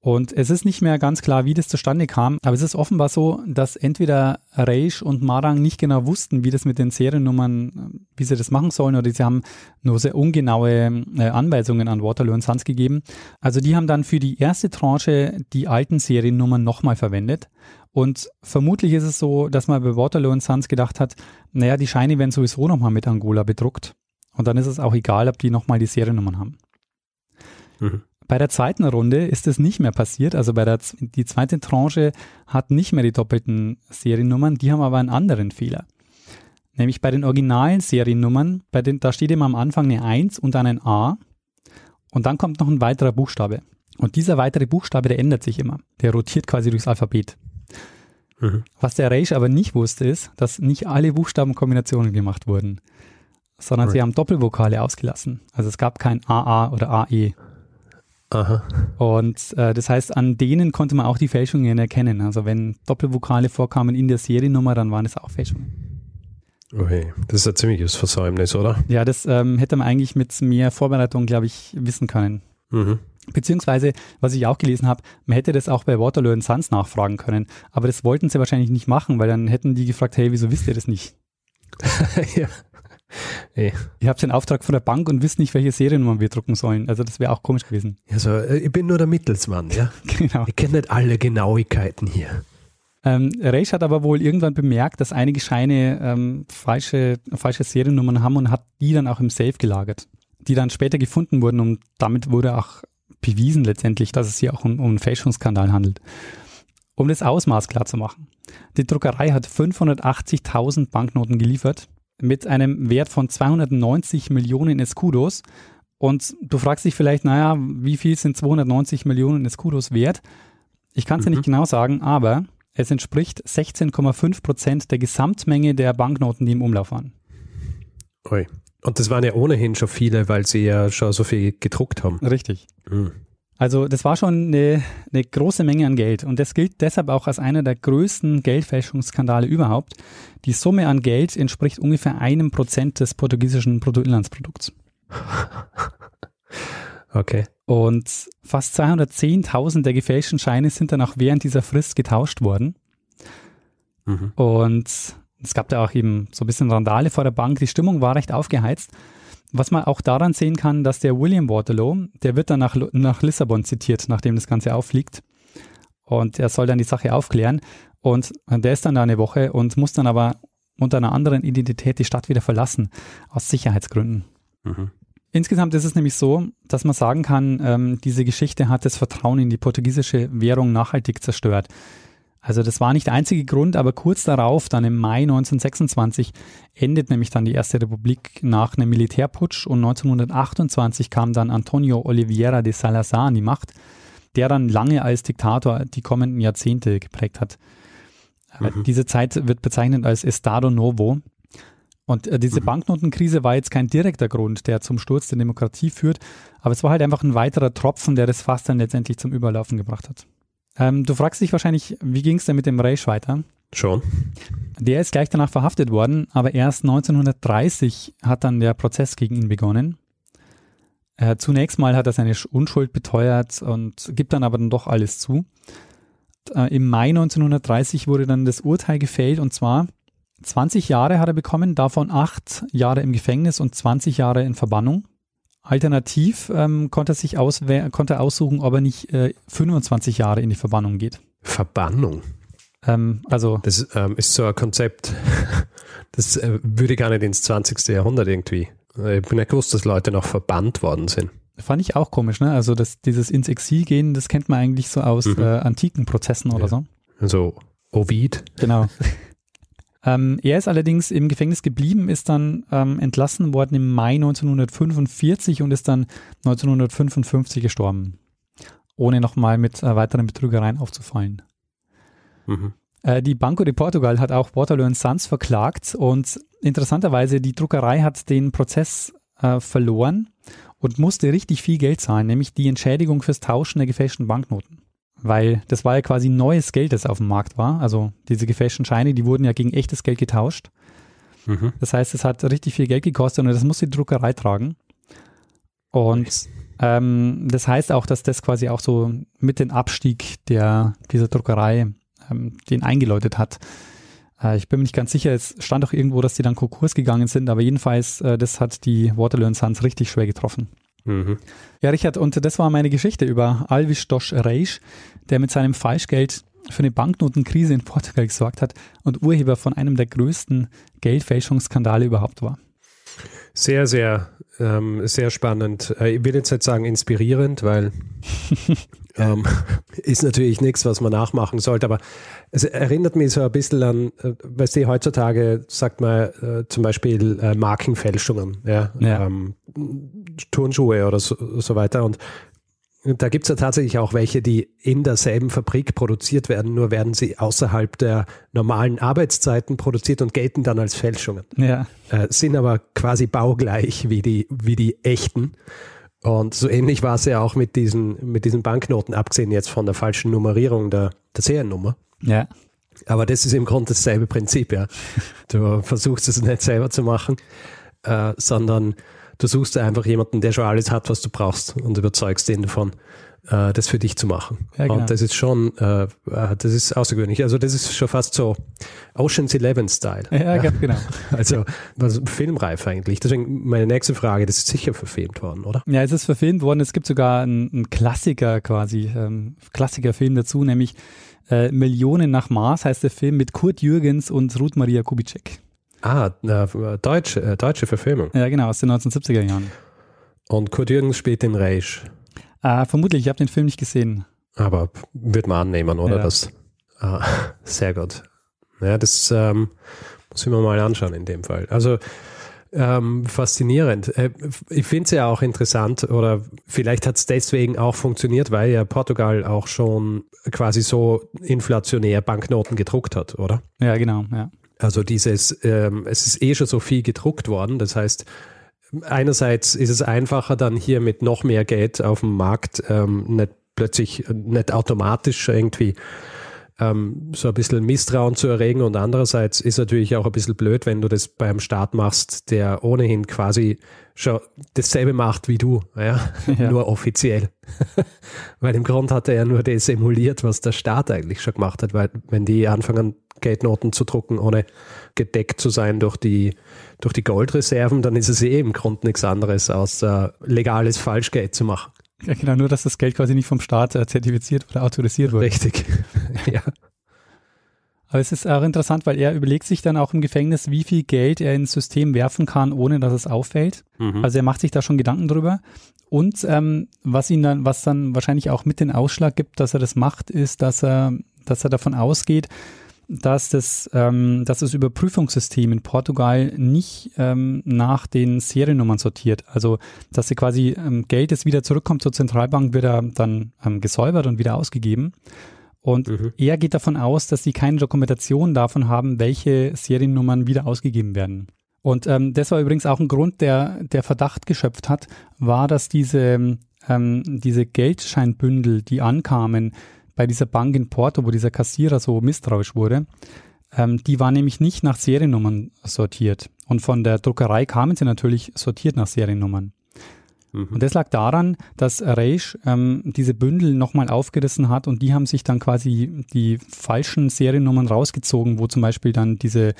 Speaker 2: Und es ist nicht mehr ganz klar, wie das zustande kam, aber es ist offenbar so, dass entweder Reish und Marang nicht genau wussten, wie das mit den Seriennummern, wie sie das machen sollen, oder sie haben nur sehr ungenaue äh, Anweisungen an Waterloo und Sons gegeben. Also die haben dann für die erste Tranche die alten Seriennummern nochmal verwendet. Und vermutlich ist es so, dass man bei Waterloo und Sons gedacht hat, naja, die Scheine werden sowieso nochmal mit Angola bedruckt. Und dann ist es auch egal, ob die nochmal die Seriennummern haben. Mhm. Bei der zweiten Runde ist es nicht mehr passiert. Also bei der die zweite Tranche hat nicht mehr die doppelten Seriennummern, die haben aber einen anderen Fehler. Nämlich bei den originalen Seriennummern, bei den, da steht immer am Anfang eine 1 und dann ein A und dann kommt noch ein weiterer Buchstabe. Und dieser weitere Buchstabe, der ändert sich immer. Der rotiert quasi durchs Alphabet. Mhm. Was der Reisch aber nicht wusste, ist, dass nicht alle Buchstabenkombinationen gemacht wurden, sondern right. sie haben Doppelvokale ausgelassen. Also es gab kein AA oder AE. Aha. Und äh, das heißt, an denen konnte man auch die Fälschungen erkennen. Also wenn Doppelvokale vorkamen in der Seriennummer, dann waren es auch Fälschungen.
Speaker 1: Okay, das ist ein ziemliches Versäumnis, oder?
Speaker 2: Ja, das ähm, hätte man eigentlich mit mehr Vorbereitung, glaube ich, wissen können. Mhm. Beziehungsweise, was ich auch gelesen habe, man hätte das auch bei Waterloo Sons nachfragen können. Aber das wollten sie wahrscheinlich nicht machen, weil dann hätten die gefragt, hey, wieso wisst ihr das nicht? ja. Ihr habt den Auftrag von der Bank und wisst nicht, welche Seriennummer wir drucken sollen. Also das wäre auch komisch gewesen.
Speaker 1: Also ich bin nur der Mittelsmann, ja. genau. Ich kenne nicht alle Genauigkeiten hier.
Speaker 2: Ähm, Reisch hat aber wohl irgendwann bemerkt, dass einige Scheine ähm, falsche, falsche Seriennummern haben und hat die dann auch im Safe gelagert, die dann später gefunden wurden und damit wurde auch bewiesen letztendlich, dass es hier auch um, um einen Fälschungsskandal handelt. Um das Ausmaß klar zu machen. Die Druckerei hat 580.000 Banknoten geliefert mit einem Wert von 290 Millionen Escudos. Und du fragst dich vielleicht, naja, wie viel sind 290 Millionen Escudos wert? Ich kann es mhm. ja nicht genau sagen, aber es entspricht 16,5 Prozent der Gesamtmenge der Banknoten, die im Umlauf waren.
Speaker 1: Ui. Und das waren ja ohnehin schon viele, weil sie ja schon so viel gedruckt haben.
Speaker 2: Richtig. Mhm. Also das war schon eine, eine, große Menge an Geld und das gilt deshalb auch als einer der größten Geldfälschungsskandale überhaupt. Die Summe an Geld entspricht ungefähr einem Prozent des portugiesischen Bruttoinlandsprodukts.
Speaker 1: Okay.
Speaker 2: Und fast 210.000 der gefälschten Scheine sind dann auch während dieser Frist getauscht worden. Mhm. Und es gab da auch eben so ein bisschen Randale vor der Bank. Die Stimmung war recht aufgeheizt. Was man auch daran sehen kann, dass der William Waterloo, der wird dann nach, nach Lissabon zitiert, nachdem das Ganze auffliegt. Und er soll dann die Sache aufklären. Und der ist dann da eine Woche und muss dann aber unter einer anderen Identität die Stadt wieder verlassen, aus Sicherheitsgründen. Mhm. Insgesamt ist es nämlich so, dass man sagen kann, ähm, diese Geschichte hat das Vertrauen in die portugiesische Währung nachhaltig zerstört. Also das war nicht der einzige Grund, aber kurz darauf, dann im Mai 1926, endet nämlich dann die Erste Republik nach einem Militärputsch und 1928 kam dann Antonio Oliveira de Salazar an die Macht, der dann lange als Diktator die kommenden Jahrzehnte geprägt hat. Mhm. Diese Zeit wird bezeichnet als Estado Novo, und äh, diese mhm. Banknotenkrise war jetzt kein direkter Grund, der zum Sturz der Demokratie führt, aber es war halt einfach ein weiterer Tropfen, der das Fass dann letztendlich zum Überlaufen gebracht hat. Ähm, du fragst dich wahrscheinlich, wie ging es denn mit dem Reich weiter?
Speaker 1: Schon.
Speaker 2: Der ist gleich danach verhaftet worden, aber erst 1930 hat dann der Prozess gegen ihn begonnen. Äh, zunächst mal hat er seine Unschuld beteuert und gibt dann aber dann doch alles zu. Äh, Im Mai 1930 wurde dann das Urteil gefällt und zwar 20 Jahre hat er bekommen, davon 8 Jahre im Gefängnis und 20 Jahre in Verbannung. Alternativ ähm, konnte er sich konnte aussuchen, ob er nicht äh, 25 Jahre in die Verbannung geht.
Speaker 1: Verbannung?
Speaker 2: Ähm, also
Speaker 1: das ähm, ist so ein Konzept, das äh, würde gar nicht ins 20. Jahrhundert irgendwie. Ich bin nicht gewusst, dass Leute noch verbannt worden sind.
Speaker 2: Fand ich auch komisch, ne? Also das, dieses ins Exil gehen, das kennt man eigentlich so aus mhm. äh, antiken Prozessen oder ja. so.
Speaker 1: Also Ovid.
Speaker 2: Genau. Ähm, er ist allerdings im Gefängnis geblieben, ist dann ähm, entlassen worden im Mai 1945 und ist dann 1955 gestorben, ohne nochmal mit äh, weiteren Betrügereien aufzufallen. Mhm. Äh, die Banco de Portugal hat auch Waterloo Sons verklagt und interessanterweise die Druckerei hat den Prozess äh, verloren und musste richtig viel Geld zahlen, nämlich die Entschädigung fürs Tauschen der gefälschten Banknoten weil das war ja quasi neues Geld, das auf dem Markt war. Also diese gefälschten Scheine, die wurden ja gegen echtes Geld getauscht. Mhm. Das heißt, es hat richtig viel Geld gekostet und das muss die Druckerei tragen. Und ähm, das heißt auch, dass das quasi auch so mit dem Abstieg der, dieser Druckerei ähm, den eingeläutet hat. Äh, ich bin mir nicht ganz sicher, es stand auch irgendwo, dass die dann Konkurs gegangen sind, aber jedenfalls, äh, das hat die Waterloo Sons richtig schwer getroffen. Mhm. Ja, Richard, und das war meine Geschichte über Alvis Dosch Reis, der mit seinem Falschgeld für eine Banknotenkrise in Portugal gesorgt hat und Urheber von einem der größten Geldfälschungsskandale überhaupt war.
Speaker 1: Sehr, sehr, ähm, sehr spannend. Äh, ich will jetzt nicht sagen inspirierend, weil ähm, ist natürlich nichts, was man nachmachen sollte, aber es erinnert mich so ein bisschen an, äh, weißt du, heutzutage sagt man äh, zum Beispiel äh, Markenfälschungen, ja, ja. Ähm, Turnschuhe oder so, so weiter und da gibt es ja tatsächlich auch welche, die in derselben Fabrik produziert werden, nur werden sie außerhalb der normalen Arbeitszeiten produziert und gelten dann als Fälschungen.
Speaker 2: Ja.
Speaker 1: Äh, sind aber quasi baugleich wie die, wie die echten. Und so ähnlich war es ja auch mit diesen, mit diesen Banknoten, abgesehen jetzt von der falschen Nummerierung der, der Seriennummer.
Speaker 2: Ja.
Speaker 1: Aber das ist im Grunde dasselbe Prinzip, ja. Du versuchst es nicht selber zu machen, äh, sondern du suchst einfach jemanden, der schon alles hat, was du brauchst und überzeugst ihn davon, äh, das für dich zu machen.
Speaker 2: Ja, genau.
Speaker 1: Und das ist schon, äh, äh, das ist außergewöhnlich. Also das ist schon fast so Ocean's Eleven Style.
Speaker 2: Ja, ganz genau.
Speaker 1: Also was, filmreif eigentlich. Deswegen meine nächste Frage, das ist sicher verfilmt worden, oder?
Speaker 2: Ja, es ist verfilmt worden. Es gibt sogar einen, einen Klassiker quasi, ähm, Klassikerfilm dazu, nämlich äh, Millionen nach Mars heißt der Film mit Kurt Jürgens und Ruth Maria Kubitschek.
Speaker 1: Ah, äh, deutsche, äh, deutsche Verfilmung.
Speaker 2: Ja, genau, aus den 1970er Jahren.
Speaker 1: Und Kurt Jürgens spielt den Rage.
Speaker 2: Äh, vermutlich, ich habe den Film nicht gesehen.
Speaker 1: Aber wird man annehmen, oder?
Speaker 2: Ja.
Speaker 1: Das, ah, sehr gut. Ja, das ähm, muss ich mir mal anschauen in dem Fall. Also ähm, faszinierend. Äh, ich finde es ja auch interessant, oder vielleicht hat es deswegen auch funktioniert, weil ja Portugal auch schon quasi so inflationär Banknoten gedruckt hat, oder?
Speaker 2: Ja, genau, ja.
Speaker 1: Also dieses, ähm, es ist eh schon so viel gedruckt worden. Das heißt, einerseits ist es einfacher, dann hier mit noch mehr Geld auf dem Markt ähm, nicht plötzlich, nicht automatisch irgendwie ähm, so ein bisschen Misstrauen zu erregen. Und andererseits ist natürlich auch ein bisschen blöd, wenn du das beim Staat machst, der ohnehin quasi schon dasselbe macht wie du, ja,
Speaker 2: Ja.
Speaker 1: nur offiziell. weil im Grund hat er ja nur das emuliert, was der Staat eigentlich schon gemacht hat, weil wenn die anfangen, Geldnoten zu drucken, ohne gedeckt zu sein durch die, durch die Goldreserven, dann ist es eh im Grund nichts anderes, als äh, legales Falschgeld zu machen.
Speaker 2: Ja, genau, nur dass das Geld quasi nicht vom Staat äh, zertifiziert oder autorisiert wurde.
Speaker 1: Richtig. ja.
Speaker 2: Aber es ist auch interessant, weil er überlegt sich dann auch im Gefängnis, wie viel Geld er ins System werfen kann, ohne dass es auffällt.
Speaker 1: Mhm.
Speaker 2: Also er macht sich da schon Gedanken drüber. Und ähm, was ihn dann, was dann wahrscheinlich auch mit den Ausschlag gibt, dass er das macht, ist, dass er, dass er davon ausgeht, dass das, ähm, dass das Überprüfungssystem in Portugal nicht ähm, nach den Seriennummern sortiert. Also dass sie quasi ähm, Geld, das wieder zurückkommt zur Zentralbank, wird dann ähm, gesäubert und wieder ausgegeben. Und
Speaker 1: Mhm.
Speaker 2: er geht davon aus, dass sie keine Dokumentation davon haben, welche Seriennummern wieder ausgegeben werden. Und ähm, das war übrigens auch ein Grund, der, der Verdacht geschöpft hat, war, dass diese, ähm, diese Geldscheinbündel, die ankamen bei dieser Bank in Porto, wo dieser Kassierer so misstrauisch wurde, ähm, die waren nämlich nicht nach Seriennummern sortiert. Und von der Druckerei kamen sie natürlich sortiert nach Seriennummern.
Speaker 1: Mhm.
Speaker 2: Und das lag daran, dass Reisch ähm, diese Bündel nochmal aufgerissen hat und die haben sich dann quasi die falschen Seriennummern rausgezogen, wo zum Beispiel dann diese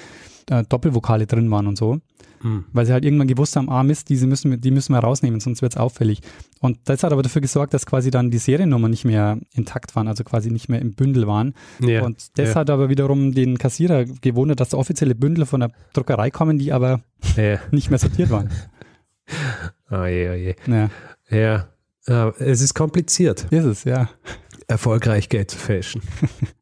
Speaker 2: äh, Doppelvokale drin waren und so.
Speaker 1: Mhm.
Speaker 2: Weil sie halt irgendwann gewusst haben, ah Mist, diese müssen die müssen wir rausnehmen, sonst wird's auffällig. Und das hat aber dafür gesorgt, dass quasi dann die Seriennummern nicht mehr intakt waren, also quasi nicht mehr im Bündel waren.
Speaker 1: Ja.
Speaker 2: Und das
Speaker 1: ja.
Speaker 2: hat aber wiederum den Kassierer gewundert, dass da offizielle Bündel von der Druckerei kommen, die aber
Speaker 1: ja.
Speaker 2: nicht mehr sortiert waren.
Speaker 1: Oh je, oh je.
Speaker 2: Ja,
Speaker 1: Ja. Äh, es ist kompliziert,
Speaker 2: ist es, ja.
Speaker 1: erfolgreich Geld zu fälschen.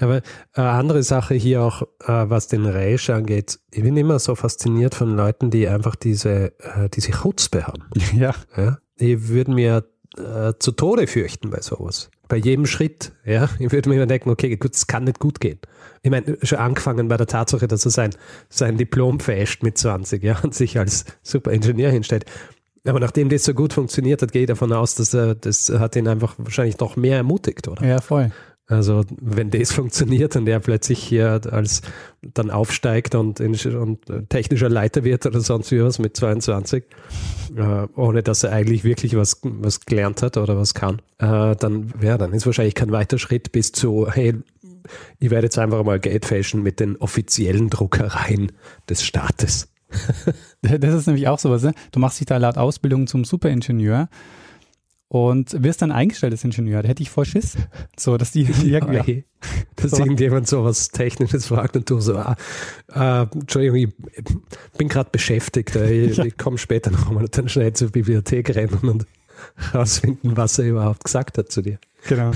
Speaker 1: Aber eine andere Sache hier auch, äh, was den Reisch angeht. Ich bin immer so fasziniert von Leuten, die einfach diese, äh, diese Chutzpe haben.
Speaker 2: Ja,
Speaker 1: Ja? Die würden mir äh, zu Tode fürchten bei sowas. Bei jedem Schritt. Ja? Ich würde mir immer denken, okay, gut, es kann nicht gut gehen. Ich meine, schon angefangen bei der Tatsache, dass er sein, sein Diplom fälscht mit 20 ja, und sich als Superingenieur hinstellt. Aber nachdem das so gut funktioniert hat, gehe ich davon aus, dass er, das hat ihn einfach wahrscheinlich noch mehr ermutigt, oder?
Speaker 2: ja, voll.
Speaker 1: Also wenn das funktioniert und er plötzlich hier als dann aufsteigt und, in, und technischer Leiter wird oder sonst wie was mit 22, äh, ohne dass er eigentlich wirklich was, was gelernt hat oder was kann, äh, dann, ja, dann ist wahrscheinlich kein weiter Schritt bis zu, hey, ich werde jetzt einfach mal Geld fälschen mit den offiziellen Druckereien des Staates.
Speaker 2: Das ist nämlich auch sowas. Ne? Du machst dich da laut Ausbildung zum Superingenieur und wirst dann eingestellt als Ingenieur. Da hätte ich voll Schiss. So, dass die, die
Speaker 1: Ja, hey, dass
Speaker 2: So.
Speaker 1: irgendjemand so was Technisches fragt und du so, ah, äh, Entschuldigung, ich bin gerade beschäftigt, äh, ich,
Speaker 2: Ja.
Speaker 1: ich komme später nochmal dann schnell zur Bibliothek rennen und rausfinden, was er überhaupt gesagt hat zu dir.
Speaker 2: genau.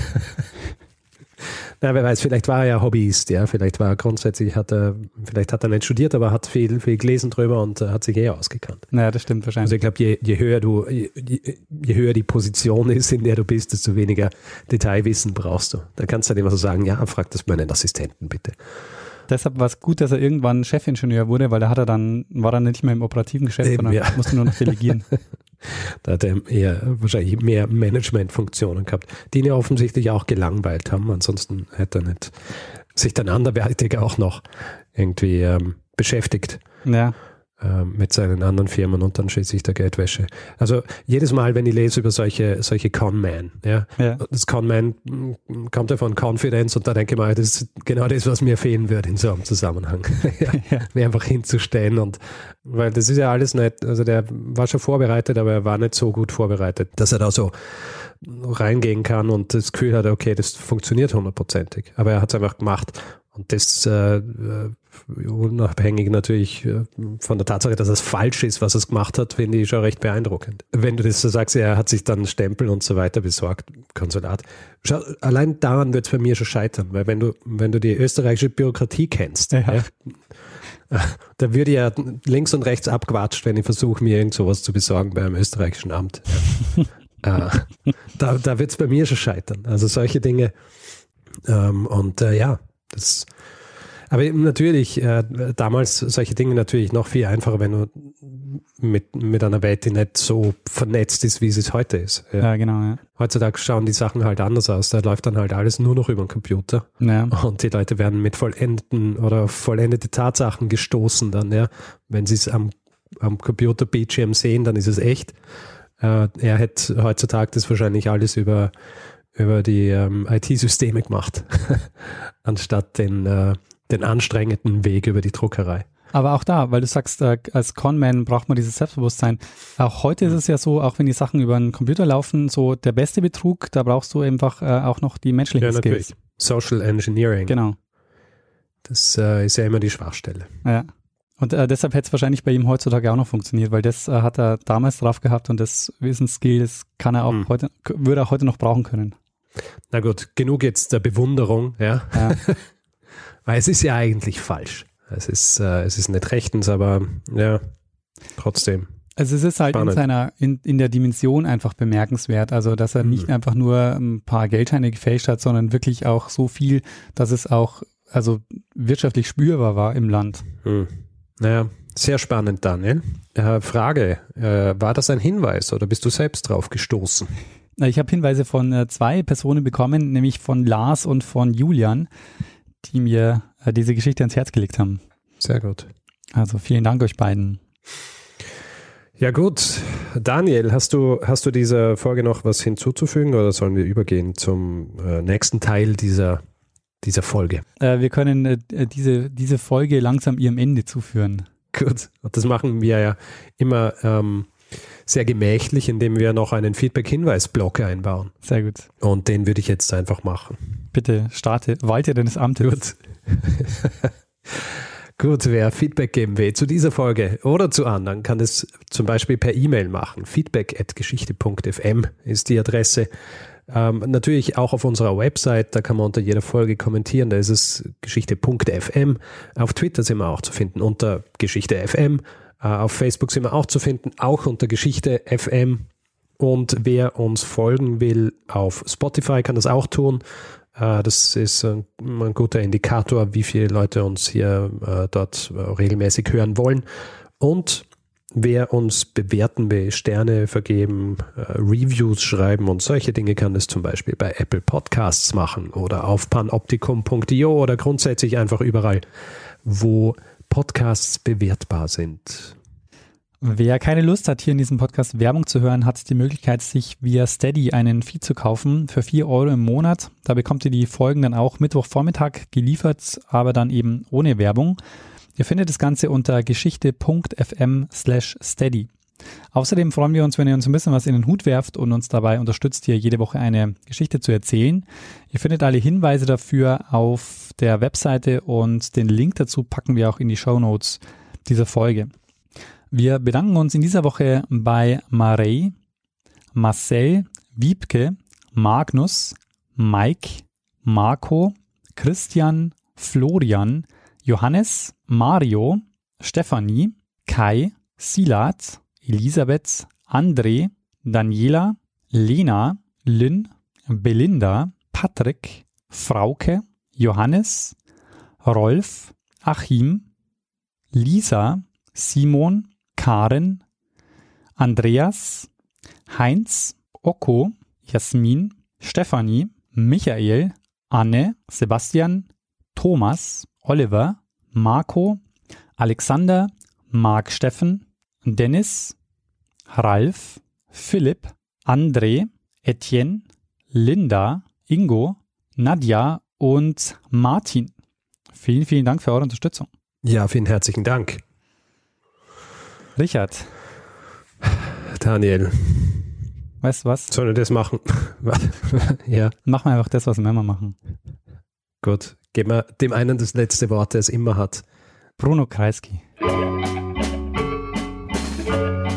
Speaker 1: Na, wer weiß, vielleicht war er ja Hobbyist, ja, vielleicht war er grundsätzlich, hat er, vielleicht hat er nicht studiert, aber hat viel, viel gelesen drüber und äh, hat sich eh ausgekannt.
Speaker 2: Naja, das stimmt wahrscheinlich.
Speaker 1: Also ich glaube, je, je höher du, je, je höher die Position ist, in der du bist, desto weniger Detailwissen brauchst du. Da kannst du halt immer so sagen, ja, frag das meinen Assistenten bitte.
Speaker 2: Deshalb war es gut, dass er irgendwann Chefingenieur wurde, weil da hat er dann, war er nicht mehr im operativen Geschäft,
Speaker 1: Eben,
Speaker 2: sondern
Speaker 1: ja.
Speaker 2: musste nur noch delegieren.
Speaker 1: Da hat er eher wahrscheinlich mehr Managementfunktionen gehabt, die ihn ja offensichtlich auch gelangweilt haben. Ansonsten hätte er nicht sich dann anderweitig auch noch irgendwie ähm, beschäftigt
Speaker 2: ja,
Speaker 1: mit seinen anderen Firmen und dann schließlich der Geldwäsche. Also jedes Mal, wenn ich lese über solche, solche Con-Man, ja,
Speaker 2: ja.
Speaker 1: das Con-Man mm, kommt ja von Confidence und da denke ich mal, das ist genau das, was mir fehlen würde in so einem Zusammenhang. ja,
Speaker 2: Ja.
Speaker 1: Mir einfach hinzustellen und weil das ist ja alles nicht, also der war schon vorbereitet, aber er war nicht so gut vorbereitet, dass er da so reingehen kann und das Gefühl hat, okay, das funktioniert hundertprozentig. Aber er hat es einfach gemacht. Und das äh, äh, unabhängig natürlich äh, von der Tatsache, dass es falsch ist, was er gemacht hat, finde ich schon recht beeindruckend. Wenn du das so sagst, er hat sich dann Stempel und so weiter besorgt, Konsulat. Schau, allein daran wird es bei mir schon scheitern, weil wenn du, wenn du die österreichische Bürokratie kennst,
Speaker 2: Ja.
Speaker 1: ja, da würde ja links und rechts abgewatscht, wenn ich versuche, mir irgend sowas zu besorgen bei einem österreichischen Amt. äh, da da wird es bei mir schon scheitern. Also solche Dinge. Ähm, und äh, ja, das. Aber natürlich, äh, damals solche Dinge natürlich noch viel einfacher, wenn du mit, mit einer Welt, die nicht so vernetzt ist, wie sie es heute ist. Ja.
Speaker 2: ja, genau, ja.
Speaker 1: Heutzutage schauen die Sachen halt anders aus. Da läuft dann halt alles nur noch über den Computer.
Speaker 2: ja.
Speaker 1: Und die Leute werden mit vollendeten oder vollendete Tatsachen gestoßen dann, ja. Wenn sie es am, am Computer-Bildschirm sehen, dann ist es echt. Äh, er hätte heutzutage das wahrscheinlich alles über, über die ähm, IT-Systeme gemacht, anstatt den, äh, den anstrengenden Weg über die Druckerei.
Speaker 2: Aber auch da, weil du sagst, äh, als Conman braucht man dieses Selbstbewusstsein. Auch heute ist es ja so, auch wenn die Sachen über einen Computer laufen, so der beste Betrug, da brauchst du einfach äh, auch noch die menschlichen Skills.
Speaker 1: Social Engineering.
Speaker 2: Genau.
Speaker 1: Das äh, ist ja immer die Schwachstelle.
Speaker 2: Ja. Und äh, deshalb hätte es wahrscheinlich bei ihm heutzutage auch noch funktioniert, weil das äh, hat er damals drauf gehabt und das Wissensskill, das kann er auch
Speaker 1: Hm.
Speaker 2: heute, würde er heute noch brauchen können.
Speaker 1: Na gut, genug jetzt der Bewunderung, ja.
Speaker 2: Ja.
Speaker 1: Weil es ist ja eigentlich falsch. Es ist, äh, es ist nicht rechtens, aber ja, trotzdem.
Speaker 2: Also es ist halt in seiner, in, in der Dimension einfach bemerkenswert. Also dass er nicht
Speaker 1: Mhm.
Speaker 2: einfach nur ein paar Geldscheine gefälscht hat, sondern wirklich auch so viel, dass es auch also wirtschaftlich spürbar war im Land.
Speaker 1: Hm. Naja, sehr spannend, Daniel. Äh, Frage, äh, war das ein Hinweis oder bist du selbst drauf gestoßen?
Speaker 2: Ich habe Hinweise von äh, zwei Personen bekommen, nämlich von Lars und von Julian, die mir äh, diese Geschichte ans Herz gelegt haben.
Speaker 1: Sehr gut.
Speaker 2: Also vielen Dank euch beiden.
Speaker 1: Ja gut, Daniel, hast du, hast du dieser Folge noch was hinzuzufügen oder sollen wir übergehen zum äh, nächsten Teil dieser, dieser Folge?
Speaker 2: Äh, wir können äh, diese, diese Folge langsam ihrem Ende zuführen.
Speaker 1: Gut, das machen wir ja immer ähm, sehr gemächlich, indem wir noch einen Feedback-Hinweis-Block einbauen.
Speaker 2: Sehr gut.
Speaker 1: Und den würde ich jetzt einfach machen.
Speaker 2: Bitte starte, walte deines Amtes.
Speaker 1: Gut. Gut, wer Feedback geben will zu dieser Folge oder zu anderen, kann es zum Beispiel per E-Mail machen. Feedback.geschichte.fm ist die Adresse. Ähm, natürlich auch auf unserer Website, da kann man unter jeder Folge kommentieren, da ist es geschichte.fm. Auf Twitter sind wir auch zu finden unter Geschichte.fm. Äh, auf Facebook sind wir auch zu finden, auch unter Geschichte.fm. Und wer uns folgen will auf Spotify, kann das auch tun. Äh, Das ist ein, guter Indikator, wie viele Leute uns hier äh, dort regelmäßig hören wollen. Und wer uns bewerten will, Sterne vergeben, Reviews schreiben und solche Dinge kann das zum Beispiel bei Apple Podcasts machen oder auf panoptikum.io oder grundsätzlich einfach überall, wo Podcasts bewertbar sind.
Speaker 2: Wer keine Lust hat, hier in diesem Podcast Werbung zu hören, hat die Möglichkeit, sich via Steady einen Feed zu kaufen für 4 Euro im Monat. Da bekommt ihr die Folgen dann auch Mittwochvormittag geliefert, aber dann eben ohne Werbung. Ihr findet das Ganze unter geschichte.fm slash steady. Außerdem freuen wir uns, wenn ihr uns ein bisschen was in den Hut werft und uns dabei unterstützt, hier jede Woche eine Geschichte zu erzählen. Ihr findet alle Hinweise dafür auf der Webseite und den Link dazu packen wir auch in die Show Notes dieser Folge. Wir bedanken uns in dieser Woche bei Marei, Marcel, Wiebke, Magnus, Mike, Marco, Christian, Florian, Johannes, Mario, Stefanie, Kai, Silat, Elisabeth, André, Daniela, Lena, Lynn, Belinda, Patrick, Frauke, Johannes, Rolf, Achim, Lisa, Simon, Karen, Andreas, Heinz, Okko, Jasmin, Stefanie, Michael, Anne, Sebastian, Thomas, Oliver, Marco, Alexander, Marc Steffen, Dennis, Ralf, Philipp, André, Etienne, Linda, Ingo, Nadja und Martin. Vielen, vielen Dank für eure Unterstützung.
Speaker 1: Ja, vielen herzlichen Dank.
Speaker 2: Richard.
Speaker 1: Daniel.
Speaker 2: Weißt du was?
Speaker 1: Sollen wir das machen?
Speaker 2: ja. Machen wir einfach das, was wir immer machen.
Speaker 1: Gut. Geben wir dem einen das letzte Wort, der es immer hat.
Speaker 2: Bruno Kreisky.